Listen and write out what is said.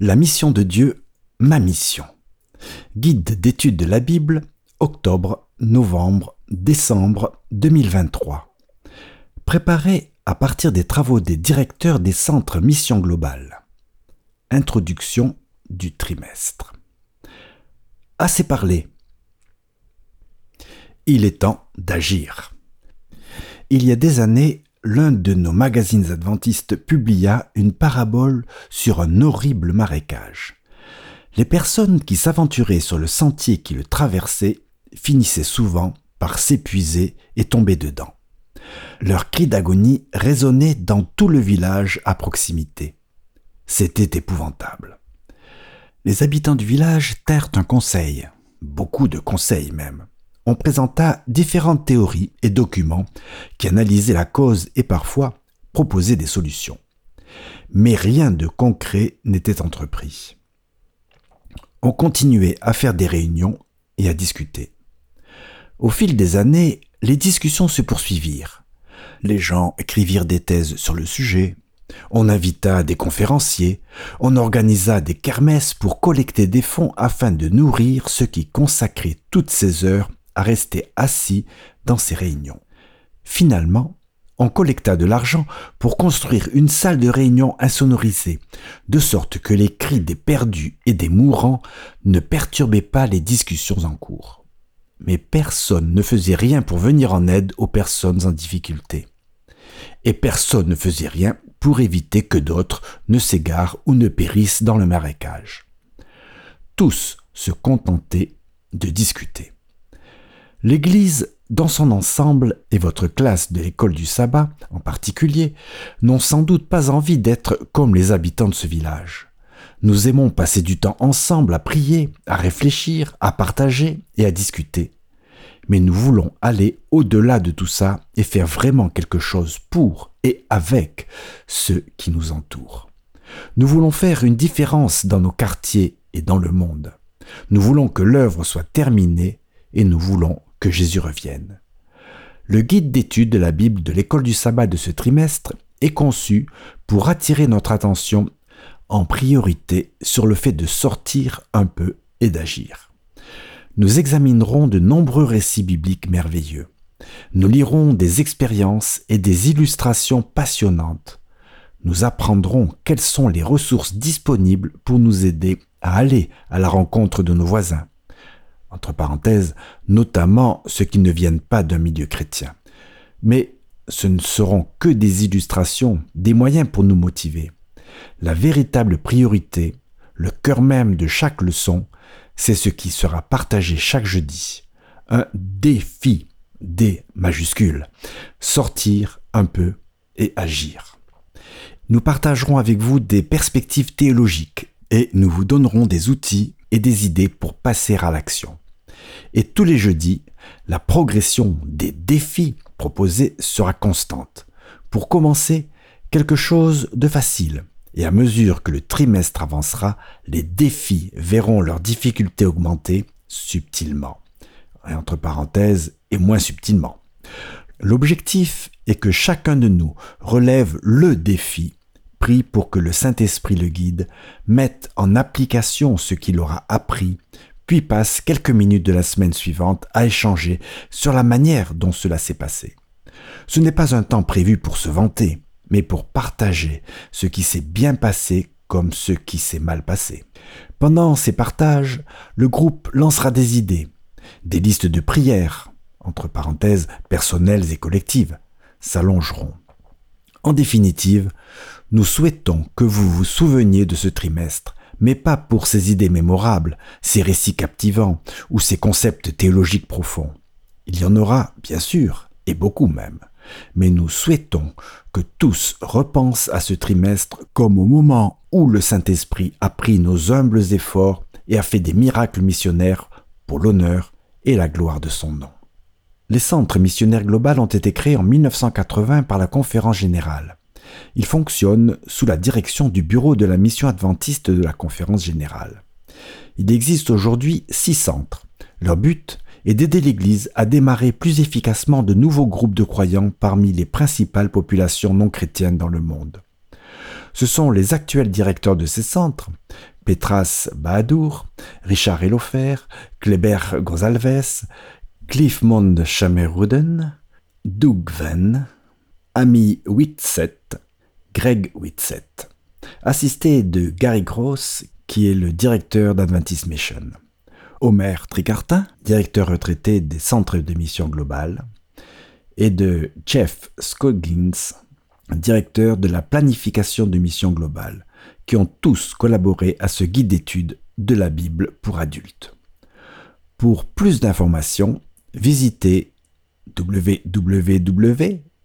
La mission de Dieu, ma mission. Guide d'études de la Bible, octobre, novembre, décembre 2023. Préparé à partir des travaux des directeurs des centres Mission Globale. Introduction du trimestre. Assez parlé. Il est temps d'agir. Il y a des années, l'un de nos magazines adventistes publia une parabole sur un horrible marécage. Les personnes qui s'aventuraient sur le sentier qui le traversait finissaient souvent par s'épuiser et tomber dedans. Leur cri d'agonie résonnait dans tout le village à proximité. C'était épouvantable. Les habitants du village tinrent un conseil, beaucoup de conseils même. On présenta différentes théories et documents qui analysaient la cause et parfois proposaient des solutions. Mais rien de concret n'était entrepris. On continuait à faire des réunions et à discuter. Au fil des années, les discussions se poursuivirent. Les gens écrivirent des thèses sur le sujet. On invita des conférenciers. On organisa des kermesses pour collecter des fonds afin de nourrir ceux qui consacraient toutes ces heures à rester assis dans ces réunions. Finalement, on collecta de l'argent pour construire une salle de réunion insonorisée, de sorte que les cris des perdus et des mourants ne perturbaient pas les discussions en cours mais personne ne faisait rien pour venir en aide aux personnes en difficulté. Et personne ne faisait rien pour éviter que d'autres ne s'égarent ou ne périssent dans le marécage. Tous se contentaient de discuter. L'Église, dans son ensemble, et votre classe de l'école du sabbat en particulier, n'ont sans doute pas envie d'être comme les habitants de ce village. Nous aimons passer du temps ensemble à prier, à réfléchir, à partager et à discuter. Mais nous voulons aller au-delà de tout ça et faire vraiment quelque chose pour et avec ceux qui nous entourent. Nous voulons faire une différence dans nos quartiers et dans le monde. Nous voulons que l'œuvre soit terminée et nous voulons Jésus revienne. Le guide d'étude de la Bible de l'école du sabbat de ce trimestre est conçu pour attirer notre attention en priorité sur le fait de sortir un peu et d'agir. Nous examinerons de nombreux récits bibliques merveilleux. Nous lirons des expériences et des illustrations passionnantes. Nous apprendrons quelles sont les ressources disponibles pour nous aider à aller à la rencontre de nos voisins. Entre parenthèses, notamment ceux qui ne viennent pas d'un milieu chrétien. Mais ce ne seront que des illustrations, des moyens pour nous motiver. La véritable priorité, le cœur même de chaque leçon, c'est ce qui sera partagé chaque jeudi. Un défi, des majuscules. Sortir un peu et agir. Nous partagerons avec vous des perspectives théologiques et nous vous donnerons des outils et des idées pour passer à l'action. Et tous les jeudis, la progression des défis proposés sera constante. Pour commencer, quelque chose de facile, et à mesure que le trimestre avancera, les défis verront leurs difficultés augmenter subtilement. Entre parenthèses, et moins subtilement. L'objectif est que chacun de nous relève le défi, pris pour que le Saint-Esprit le guide, mette en application ce qu'il aura appris, puis passe quelques minutes de la semaine suivante à échanger sur la manière dont cela s'est passé. Ce n'est pas un temps prévu pour se vanter, mais pour partager ce qui s'est bien passé comme ce qui s'est mal passé. Pendant ces partages, le groupe lancera des idées, des listes de prières, entre parenthèses personnelles et collectives, s'allongeront. En définitive, nous souhaitons que vous vous souveniez de ce trimestre, mais pas pour ces idées mémorables, ces récits captivants ou ces concepts théologiques profonds. Il y en aura, bien sûr, et beaucoup même mais nous souhaitons que tous repensent à ce trimestre comme au moment où le Saint-Esprit a pris nos humbles efforts et a fait des miracles missionnaires pour l'honneur et la gloire de son nom. Les centres missionnaires globaux ont été créés en 1980 par la Conférence générale. Ils fonctionnent sous la direction du Bureau de la mission adventiste de la Conférence générale. Il existe aujourd'hui six centres. Leur but et d'aider l'Église à démarrer plus efficacement de nouveaux groupes de croyants parmi les principales populations non chrétiennes dans le monde. Ce sont les actuels directeurs de ces centres, Petras Bahadur, Richard Elofer, Kleber Gonzalves, Cliff Mond Chameruden, Doug Venn, Amy Whitsett, Greg Whitsett, assisté de Gary Gross, qui est le directeur d'Adventist Mission. Homer Tricartin, directeur retraité des centres de mission globale, et de Jeff Scoggins, directeur de la planification de mission globale, qui ont tous collaboré à ce guide d'études de la Bible pour adultes. Pour plus d'informations, visitez www.globalmissioncenters.org.